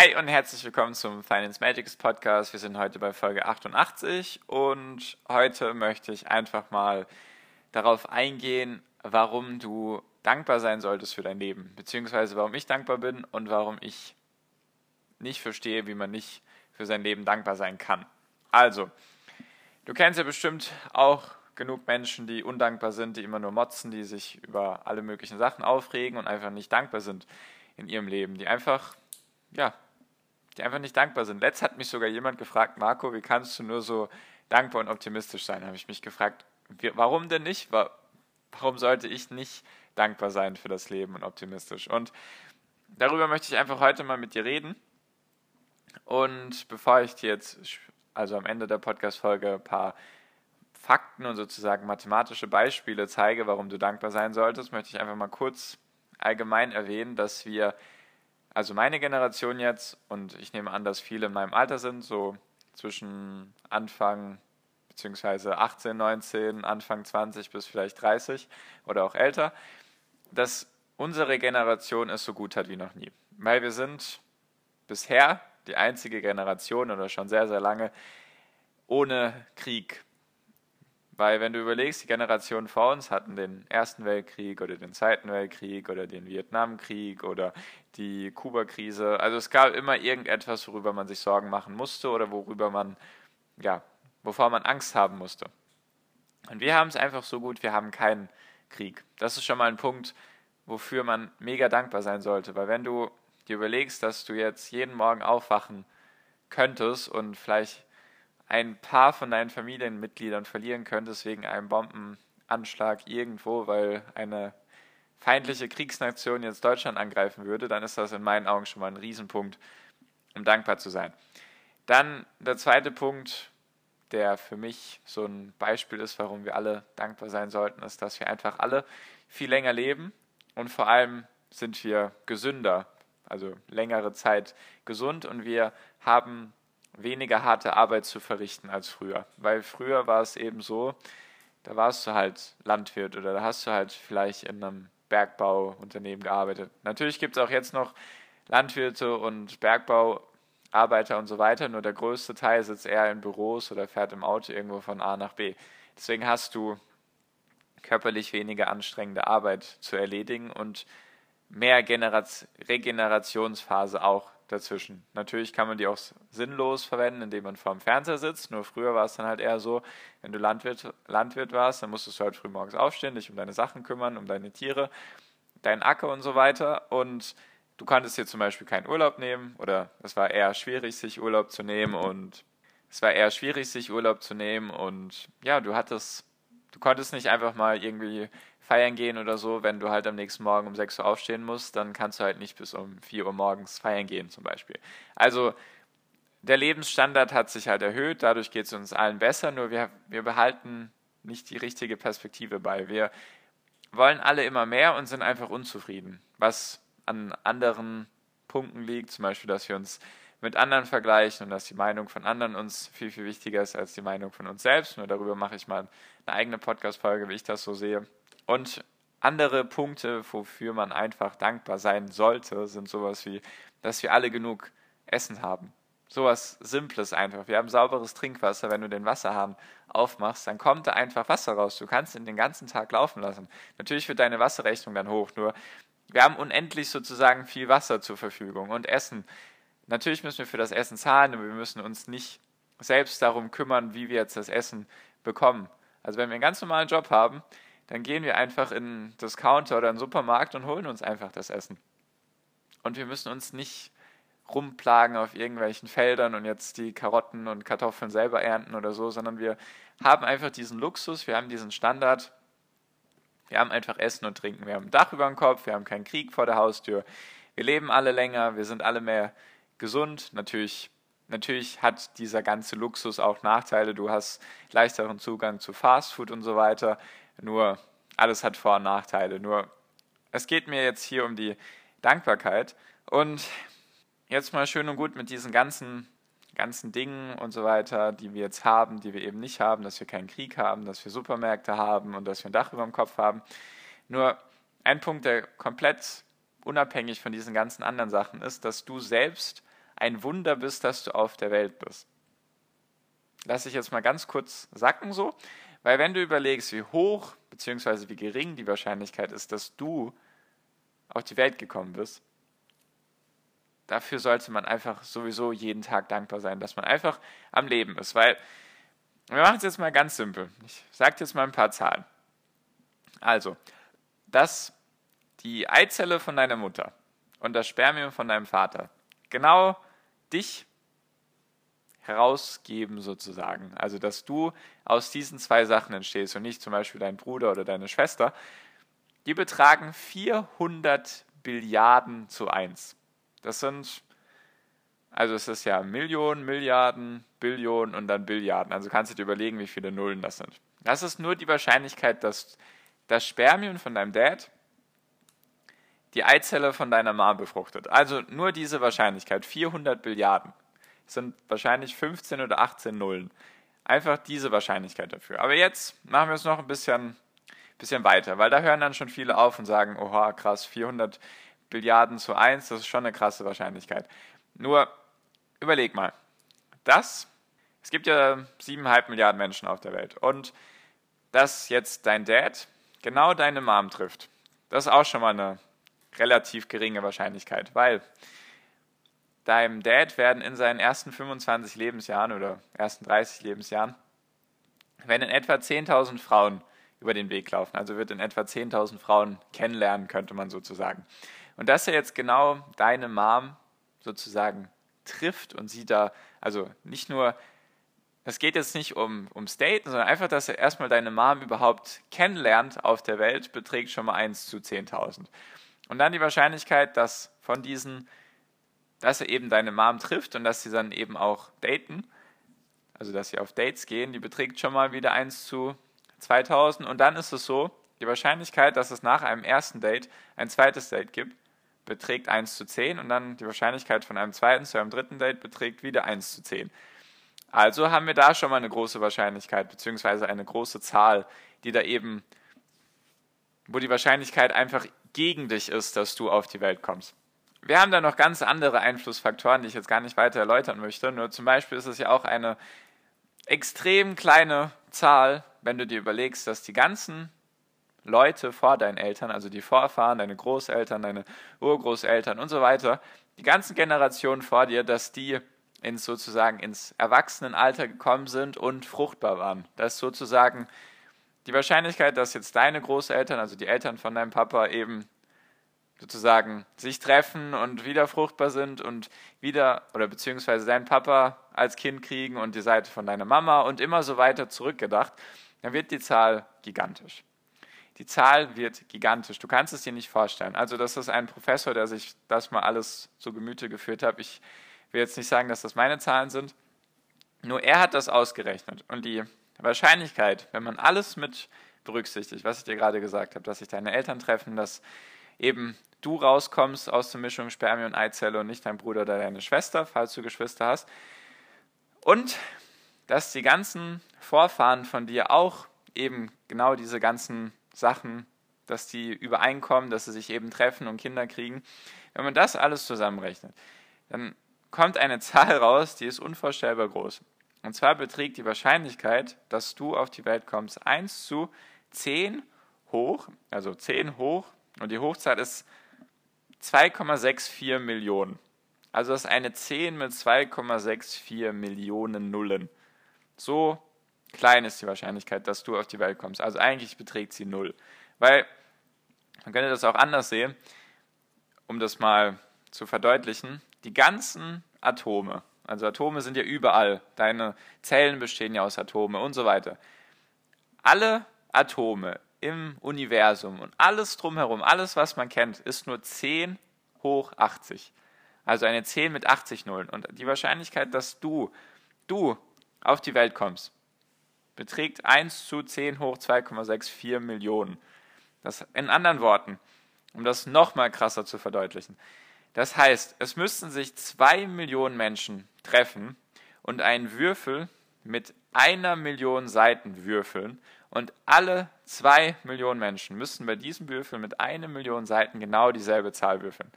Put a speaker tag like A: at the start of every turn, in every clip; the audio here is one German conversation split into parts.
A: Hi und herzlich willkommen zum Finance Magics Podcast. Wir sind heute bei Folge 88 und heute möchte ich einfach mal darauf eingehen, warum du dankbar sein solltest für dein Leben, beziehungsweise warum ich dankbar bin und warum ich nicht verstehe, wie man nicht für sein Leben dankbar sein kann. Also, du kennst ja bestimmt auch genug Menschen, die undankbar sind, die immer nur motzen, die sich über alle möglichen Sachen aufregen und einfach nicht dankbar sind in ihrem Leben, die einfach ja, die einfach nicht dankbar sind. Letzt hat mich sogar jemand gefragt, Marco, wie kannst du nur so dankbar und optimistisch sein? Habe ich mich gefragt, warum denn nicht? Warum sollte ich nicht dankbar sein für das Leben und optimistisch? Und darüber möchte ich einfach heute mal mit dir reden. Und bevor ich dir jetzt, also am Ende der Podcast-Folge, ein paar Fakten und sozusagen mathematische Beispiele zeige, warum du dankbar sein solltest, möchte ich einfach mal kurz allgemein erwähnen, dass wir also meine Generation jetzt, und ich nehme an, dass viele in meinem Alter sind, so zwischen Anfang bzw. 18, 19, Anfang 20 bis vielleicht 30 oder auch älter, dass unsere Generation es so gut hat wie noch nie. Weil wir sind bisher die einzige Generation oder schon sehr, sehr lange ohne Krieg weil wenn du überlegst, die Generationen vor uns hatten den Ersten Weltkrieg oder den Zweiten Weltkrieg oder den Vietnamkrieg oder die Kuba-Krise. Also es gab immer irgendetwas, worüber man sich Sorgen machen musste oder worüber man, ja, wovor man Angst haben musste. Und wir haben es einfach so gut, wir haben keinen Krieg. Das ist schon mal ein Punkt, wofür man mega dankbar sein sollte. Weil wenn du dir überlegst, dass du jetzt jeden Morgen aufwachen könntest und vielleicht ein paar von deinen Familienmitgliedern verlieren könntest wegen einem Bombenanschlag irgendwo, weil eine feindliche Kriegsnation jetzt Deutschland angreifen würde, dann ist das in meinen Augen schon mal ein Riesenpunkt, um dankbar zu sein. Dann der zweite Punkt, der für mich so ein Beispiel ist, warum wir alle dankbar sein sollten, ist, dass wir einfach alle viel länger leben und vor allem sind wir gesünder, also längere Zeit gesund und wir haben weniger harte Arbeit zu verrichten als früher. Weil früher war es eben so, da warst du halt Landwirt oder da hast du halt vielleicht in einem Bergbauunternehmen gearbeitet. Natürlich gibt es auch jetzt noch Landwirte und Bergbauarbeiter und so weiter, nur der größte Teil sitzt eher in Büros oder fährt im Auto irgendwo von A nach B. Deswegen hast du körperlich weniger anstrengende Arbeit zu erledigen und mehr Generaz Regenerationsphase auch dazwischen. Natürlich kann man die auch sinnlos verwenden, indem man vor dem Fernseher sitzt. Nur früher war es dann halt eher so, wenn du Landwirt, Landwirt warst, dann musstest du halt früh morgens aufstehen, dich um deine Sachen kümmern, um deine Tiere, deinen Acker und so weiter. Und du konntest dir zum Beispiel keinen Urlaub nehmen oder es war eher schwierig, sich Urlaub zu nehmen und es war eher schwierig, sich Urlaub zu nehmen und ja, du hattest, du konntest nicht einfach mal irgendwie feiern gehen oder so, wenn du halt am nächsten Morgen um 6 Uhr aufstehen musst, dann kannst du halt nicht bis um 4 Uhr morgens feiern gehen zum Beispiel. Also der Lebensstandard hat sich halt erhöht, dadurch geht es uns allen besser, nur wir, wir behalten nicht die richtige Perspektive bei. Wir wollen alle immer mehr und sind einfach unzufrieden, was an anderen Punkten liegt, zum Beispiel, dass wir uns mit anderen vergleichen und dass die Meinung von anderen uns viel, viel wichtiger ist als die Meinung von uns selbst. Nur darüber mache ich mal eine eigene Podcast-Folge, wie ich das so sehe. Und andere Punkte, wofür man einfach dankbar sein sollte, sind sowas wie, dass wir alle genug Essen haben. Sowas Simples einfach. Wir haben sauberes Trinkwasser. Wenn du den Wasserhahn aufmachst, dann kommt da einfach Wasser raus. Du kannst ihn den ganzen Tag laufen lassen. Natürlich wird deine Wasserrechnung dann hoch, nur wir haben unendlich sozusagen viel Wasser zur Verfügung und Essen. Natürlich müssen wir für das Essen zahlen, aber wir müssen uns nicht selbst darum kümmern, wie wir jetzt das Essen bekommen. Also wenn wir einen ganz normalen Job haben, dann gehen wir einfach in einen Discounter oder einen Supermarkt und holen uns einfach das Essen. Und wir müssen uns nicht rumplagen auf irgendwelchen Feldern und jetzt die Karotten und Kartoffeln selber ernten oder so, sondern wir haben einfach diesen Luxus, wir haben diesen Standard, wir haben einfach Essen und Trinken, wir haben ein Dach über dem Kopf, wir haben keinen Krieg vor der Haustür, wir leben alle länger, wir sind alle mehr gesund. Natürlich, natürlich hat dieser ganze Luxus auch Nachteile. Du hast leichteren Zugang zu Fastfood und so weiter. Nur alles hat Vor- und Nachteile. Nur es geht mir jetzt hier um die Dankbarkeit. Und jetzt mal schön und gut mit diesen ganzen, ganzen Dingen und so weiter, die wir jetzt haben, die wir eben nicht haben, dass wir keinen Krieg haben, dass wir Supermärkte haben und dass wir ein Dach über dem Kopf haben. Nur ein Punkt, der komplett unabhängig von diesen ganzen anderen Sachen ist, dass du selbst ein Wunder bist, dass du auf der Welt bist. Lass ich jetzt mal ganz kurz sacken so, weil wenn du überlegst, wie hoch bzw. wie gering die Wahrscheinlichkeit ist, dass du auf die Welt gekommen bist, dafür sollte man einfach sowieso jeden Tag dankbar sein, dass man einfach am Leben ist. Weil, wir machen es jetzt mal ganz simpel. Ich sage jetzt mal ein paar Zahlen. Also, dass die Eizelle von deiner Mutter und das Spermium von deinem Vater genau dich herausgeben sozusagen. Also dass du aus diesen zwei Sachen entstehst und nicht zum Beispiel dein Bruder oder deine Schwester. Die betragen 400 Billiarden zu 1. Das sind, also es ist ja Millionen, Milliarden, Billionen und dann Billiarden. Also kannst du dir überlegen, wie viele Nullen das sind. Das ist nur die Wahrscheinlichkeit, dass das Spermium von deinem Dad die Eizelle von deiner Mom befruchtet. Also nur diese Wahrscheinlichkeit, 400 Billiarden, sind wahrscheinlich 15 oder 18 Nullen. Einfach diese Wahrscheinlichkeit dafür. Aber jetzt machen wir es noch ein bisschen, bisschen weiter, weil da hören dann schon viele auf und sagen, oha, krass, 400 Billiarden zu 1, das ist schon eine krasse Wahrscheinlichkeit. Nur, überleg mal, das, es gibt ja 7,5 Milliarden Menschen auf der Welt und dass jetzt dein Dad genau deine Mom trifft, das ist auch schon mal eine relativ geringe Wahrscheinlichkeit, weil deinem Dad werden in seinen ersten 25 Lebensjahren oder ersten 30 Lebensjahren werden in etwa 10.000 Frauen über den Weg laufen. Also wird in etwa 10.000 Frauen kennenlernen, könnte man sozusagen. Und dass er jetzt genau deine Mom sozusagen trifft und sie da, also nicht nur, es geht jetzt nicht um, ums Daten, sondern einfach, dass er erstmal deine Mom überhaupt kennenlernt auf der Welt, beträgt schon mal 1 zu 10.000. Und dann die Wahrscheinlichkeit, dass von diesen, dass er eben deine Mom trifft und dass sie dann eben auch daten, also dass sie auf Dates gehen, die beträgt schon mal wieder 1 zu 2000. Und dann ist es so, die Wahrscheinlichkeit, dass es nach einem ersten Date ein zweites Date gibt, beträgt 1 zu 10 und dann die Wahrscheinlichkeit von einem zweiten zu einem dritten Date beträgt wieder 1 zu 10. Also haben wir da schon mal eine große Wahrscheinlichkeit, beziehungsweise eine große Zahl, die da eben, wo die Wahrscheinlichkeit einfach gegen dich ist, dass du auf die Welt kommst. Wir haben da noch ganz andere Einflussfaktoren, die ich jetzt gar nicht weiter erläutern möchte. Nur zum Beispiel ist es ja auch eine extrem kleine Zahl, wenn du dir überlegst, dass die ganzen Leute vor deinen Eltern, also die Vorfahren, deine Großeltern, deine Urgroßeltern und so weiter, die ganzen Generationen vor dir, dass die ins sozusagen ins Erwachsenenalter gekommen sind und fruchtbar waren. Das ist sozusagen die Wahrscheinlichkeit, dass jetzt deine Großeltern, also die Eltern von deinem Papa, eben sozusagen sich treffen und wieder fruchtbar sind und wieder, oder beziehungsweise dein Papa als Kind kriegen und die Seite von deiner Mama und immer so weiter zurückgedacht, dann wird die Zahl gigantisch. Die Zahl wird gigantisch. Du kannst es dir nicht vorstellen. Also, das ist ein Professor, der sich das mal alles zu Gemüte geführt hat. Ich will jetzt nicht sagen, dass das meine Zahlen sind. Nur er hat das ausgerechnet. Und die Wahrscheinlichkeit, wenn man alles mit berücksichtigt, was ich dir gerade gesagt habe, dass sich deine Eltern treffen, dass eben du rauskommst aus der Mischung Spermien und Eizelle und nicht dein Bruder oder deine Schwester, falls du Geschwister hast. Und dass die ganzen Vorfahren von dir auch eben genau diese ganzen Sachen, dass die übereinkommen, dass sie sich eben treffen und Kinder kriegen. Wenn man das alles zusammenrechnet, dann kommt eine Zahl raus, die ist unvorstellbar groß. Und zwar beträgt die Wahrscheinlichkeit, dass du auf die Welt kommst, 1 zu 10 hoch, also 10 hoch, und die Hochzahl ist 2,64 Millionen. Also das ist eine 10 mit 2,64 Millionen Nullen. So klein ist die Wahrscheinlichkeit, dass du auf die Welt kommst. Also eigentlich beträgt sie null. Weil, man könnte das auch anders sehen, um das mal zu verdeutlichen, die ganzen Atome, also Atome sind ja überall. Deine Zellen bestehen ja aus Atome und so weiter. Alle Atome im Universum und alles drumherum, alles, was man kennt, ist nur 10 hoch 80. Also eine 10 mit 80 Nullen. Und die Wahrscheinlichkeit, dass du, du auf die Welt kommst, beträgt 1 zu 10 hoch 2,64 Millionen. Das in anderen Worten, um das nochmal krasser zu verdeutlichen. Das heißt, es müssten sich zwei Millionen Menschen treffen und einen Würfel mit einer Million Seiten würfeln und alle zwei Millionen Menschen müssten bei diesem Würfel mit einer Million Seiten genau dieselbe Zahl würfeln.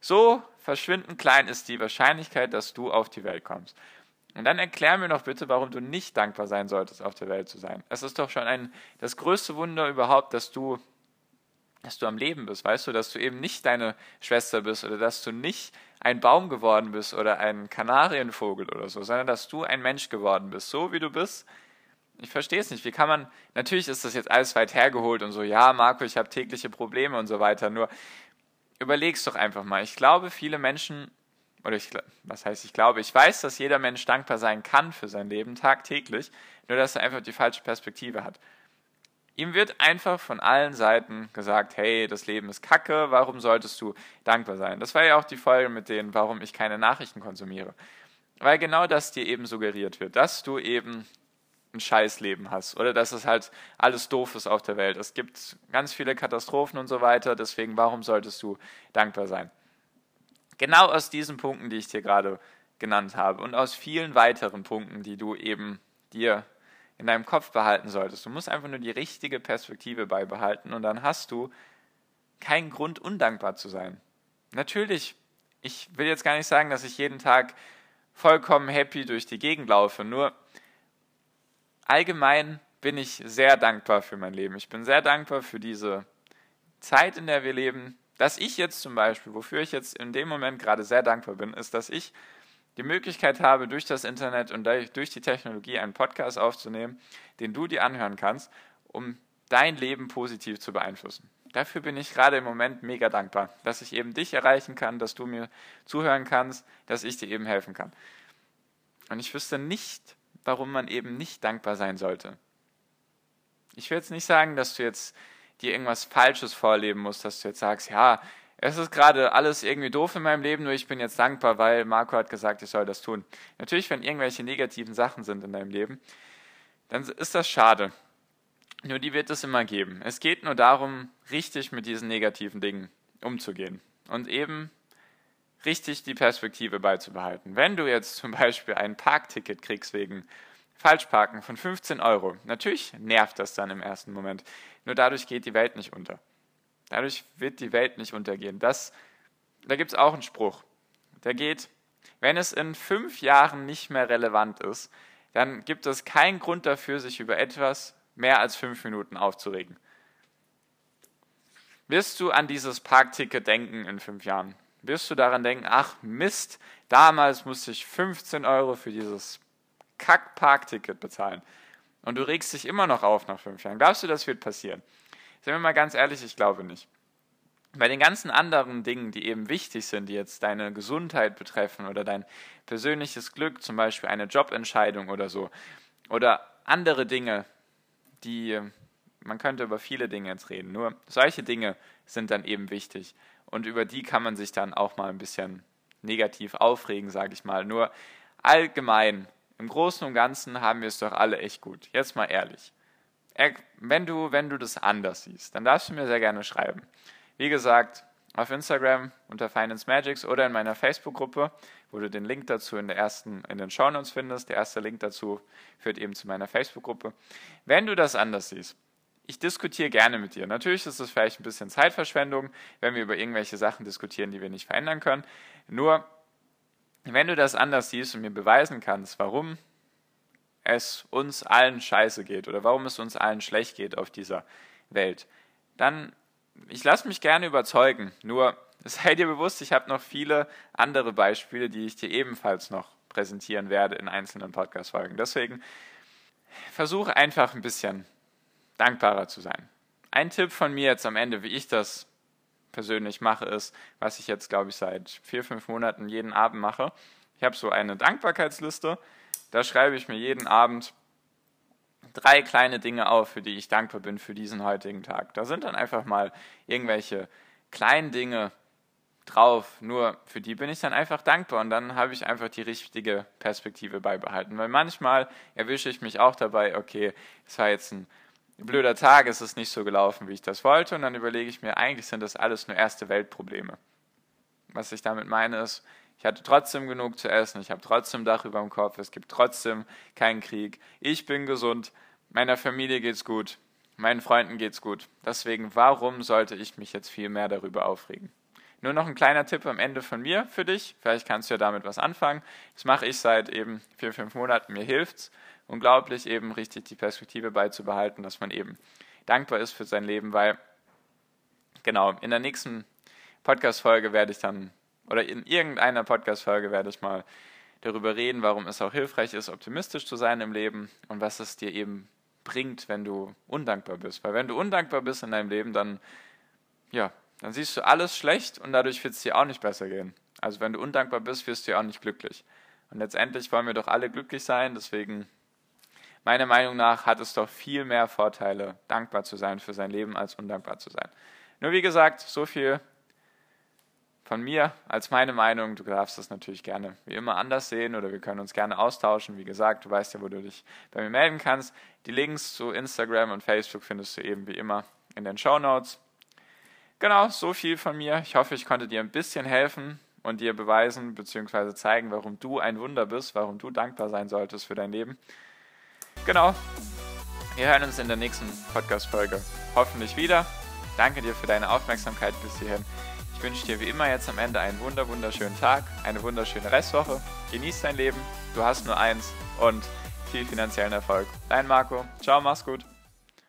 A: So verschwindend klein ist die Wahrscheinlichkeit, dass du auf die Welt kommst. Und dann erklär mir doch bitte, warum du nicht dankbar sein solltest, auf der Welt zu sein. Es ist doch schon ein, das größte Wunder überhaupt, dass du, dass du am Leben bist, weißt du, dass du eben nicht deine Schwester bist oder dass du nicht ein Baum geworden bist oder ein Kanarienvogel oder so, sondern dass du ein Mensch geworden bist, so wie du bist. Ich verstehe es nicht. Wie kann man, natürlich ist das jetzt alles weit hergeholt und so, ja, Marco, ich habe tägliche Probleme und so weiter, nur überleg's doch einfach mal. Ich glaube, viele Menschen, oder ich, was heißt ich glaube, ich weiß, dass jeder Mensch dankbar sein kann für sein Leben tagtäglich, nur dass er einfach die falsche Perspektive hat. Ihm wird einfach von allen Seiten gesagt, hey, das Leben ist kacke, warum solltest du dankbar sein? Das war ja auch die Folge mit denen, warum ich keine Nachrichten konsumiere. Weil genau das dir eben suggeriert wird, dass du eben ein Scheißleben hast oder dass es halt alles doof ist auf der Welt. Es gibt ganz viele Katastrophen und so weiter, deswegen warum solltest du dankbar sein? Genau aus diesen Punkten, die ich dir gerade genannt habe und aus vielen weiteren Punkten, die du eben dir in deinem Kopf behalten solltest. Du musst einfach nur die richtige Perspektive beibehalten und dann hast du keinen Grund, undankbar zu sein. Natürlich, ich will jetzt gar nicht sagen, dass ich jeden Tag vollkommen happy durch die Gegend laufe, nur allgemein bin ich sehr dankbar für mein Leben. Ich bin sehr dankbar für diese Zeit, in der wir leben. Dass ich jetzt zum Beispiel, wofür ich jetzt in dem Moment gerade sehr dankbar bin, ist, dass ich die Möglichkeit habe, durch das Internet und durch die Technologie einen Podcast aufzunehmen, den du dir anhören kannst, um dein Leben positiv zu beeinflussen. Dafür bin ich gerade im Moment mega dankbar, dass ich eben dich erreichen kann, dass du mir zuhören kannst, dass ich dir eben helfen kann. Und ich wüsste nicht, warum man eben nicht dankbar sein sollte. Ich will jetzt nicht sagen, dass du jetzt dir irgendwas Falsches vorleben musst, dass du jetzt sagst, ja, es ist gerade alles irgendwie doof in meinem Leben, nur ich bin jetzt dankbar, weil Marco hat gesagt, ich soll das tun. Natürlich, wenn irgendwelche negativen Sachen sind in deinem Leben, dann ist das schade. Nur die wird es immer geben. Es geht nur darum, richtig mit diesen negativen Dingen umzugehen und eben richtig die Perspektive beizubehalten. Wenn du jetzt zum Beispiel ein Parkticket kriegst wegen Falschparken von 15 Euro, natürlich nervt das dann im ersten Moment. Nur dadurch geht die Welt nicht unter. Dadurch wird die Welt nicht untergehen. Das, da gibt es auch einen Spruch. Der geht, wenn es in fünf Jahren nicht mehr relevant ist, dann gibt es keinen Grund dafür, sich über etwas mehr als fünf Minuten aufzuregen. Wirst du an dieses Parkticket denken in fünf Jahren? Wirst du daran denken, ach Mist, damals musste ich 15 Euro für dieses Kack-Parkticket bezahlen. Und du regst dich immer noch auf nach fünf Jahren. Glaubst du, das wird passieren? Seien wir mal ganz ehrlich, ich glaube nicht. Bei den ganzen anderen Dingen, die eben wichtig sind, die jetzt deine Gesundheit betreffen oder dein persönliches Glück, zum Beispiel eine Jobentscheidung oder so, oder andere Dinge, die, man könnte über viele Dinge jetzt reden, nur solche Dinge sind dann eben wichtig und über die kann man sich dann auch mal ein bisschen negativ aufregen, sage ich mal. Nur allgemein, im Großen und Ganzen haben wir es doch alle echt gut. Jetzt mal ehrlich wenn du, wenn du das anders siehst, dann darfst du mir sehr gerne schreiben. Wie gesagt, auf Instagram unter Finance Magics oder in meiner Facebook-Gruppe, wo du den Link dazu in der ersten, in den Show Notes findest. Der erste Link dazu führt eben zu meiner Facebook-Gruppe. Wenn du das anders siehst, ich diskutiere gerne mit dir. Natürlich ist es vielleicht ein bisschen Zeitverschwendung, wenn wir über irgendwelche Sachen diskutieren, die wir nicht verändern können. Nur, wenn du das anders siehst und mir beweisen kannst, warum es uns allen scheiße geht oder warum es uns allen schlecht geht auf dieser Welt, dann ich lasse mich gerne überzeugen. Nur sei dir bewusst, ich habe noch viele andere Beispiele, die ich dir ebenfalls noch präsentieren werde in einzelnen Podcast-Folgen. Deswegen versuche einfach ein bisschen dankbarer zu sein. Ein Tipp von mir jetzt am Ende, wie ich das persönlich mache, ist, was ich jetzt, glaube ich, seit vier, fünf Monaten jeden Abend mache. Ich habe so eine Dankbarkeitsliste da schreibe ich mir jeden Abend drei kleine Dinge auf, für die ich dankbar bin für diesen heutigen Tag. Da sind dann einfach mal irgendwelche kleinen Dinge, drauf. Nur für die bin ich dann einfach dankbar und dann habe ich einfach die richtige Perspektive beibehalten. Weil manchmal erwische ich mich auch dabei, okay, es war jetzt ein blöder Tag, es ist nicht so gelaufen, wie ich das wollte und dann überlege ich mir, eigentlich sind das alles nur erste Weltprobleme. Was ich damit meine ist, ich hatte trotzdem genug zu essen, ich habe trotzdem Dach über dem Kopf, es gibt trotzdem keinen Krieg, ich bin gesund, meiner Familie geht's gut, meinen Freunden geht's gut. Deswegen, warum sollte ich mich jetzt viel mehr darüber aufregen? Nur noch ein kleiner Tipp am Ende von mir für dich. Vielleicht kannst du ja damit was anfangen. Das mache ich seit eben vier, fünf Monaten. Mir hilft's unglaublich, eben richtig die Perspektive beizubehalten, dass man eben dankbar ist für sein Leben, weil genau in der nächsten Podcast-Folge werde ich dann, oder in irgendeiner Podcast-Folge werde ich mal darüber reden, warum es auch hilfreich ist, optimistisch zu sein im Leben und was es dir eben bringt, wenn du undankbar bist. Weil wenn du undankbar bist in deinem Leben, dann, ja, dann siehst du alles schlecht und dadurch wird es dir auch nicht besser gehen. Also wenn du undankbar bist, wirst du ja auch nicht glücklich. Und letztendlich wollen wir doch alle glücklich sein, deswegen meiner Meinung nach hat es doch viel mehr Vorteile, dankbar zu sein für sein Leben, als undankbar zu sein. Nur wie gesagt, so viel von mir als meine Meinung. Du darfst das natürlich gerne wie immer anders sehen oder wir können uns gerne austauschen. Wie gesagt, du weißt ja, wo du dich bei mir melden kannst. Die Links zu Instagram und Facebook findest du eben wie immer in den Show Notes. Genau, so viel von mir. Ich hoffe, ich konnte dir ein bisschen helfen und dir beweisen bzw. zeigen, warum du ein Wunder bist, warum du dankbar sein solltest für dein Leben. Genau. Wir hören uns in der nächsten Podcast-Folge hoffentlich wieder. Danke dir für deine Aufmerksamkeit bis hierhin. Ich wünsche dir wie immer jetzt am Ende einen wunder wunderschönen Tag, eine wunderschöne Restwoche. Genieß dein Leben, du hast nur eins und viel finanziellen Erfolg. Dein Marco. Ciao, mach's gut.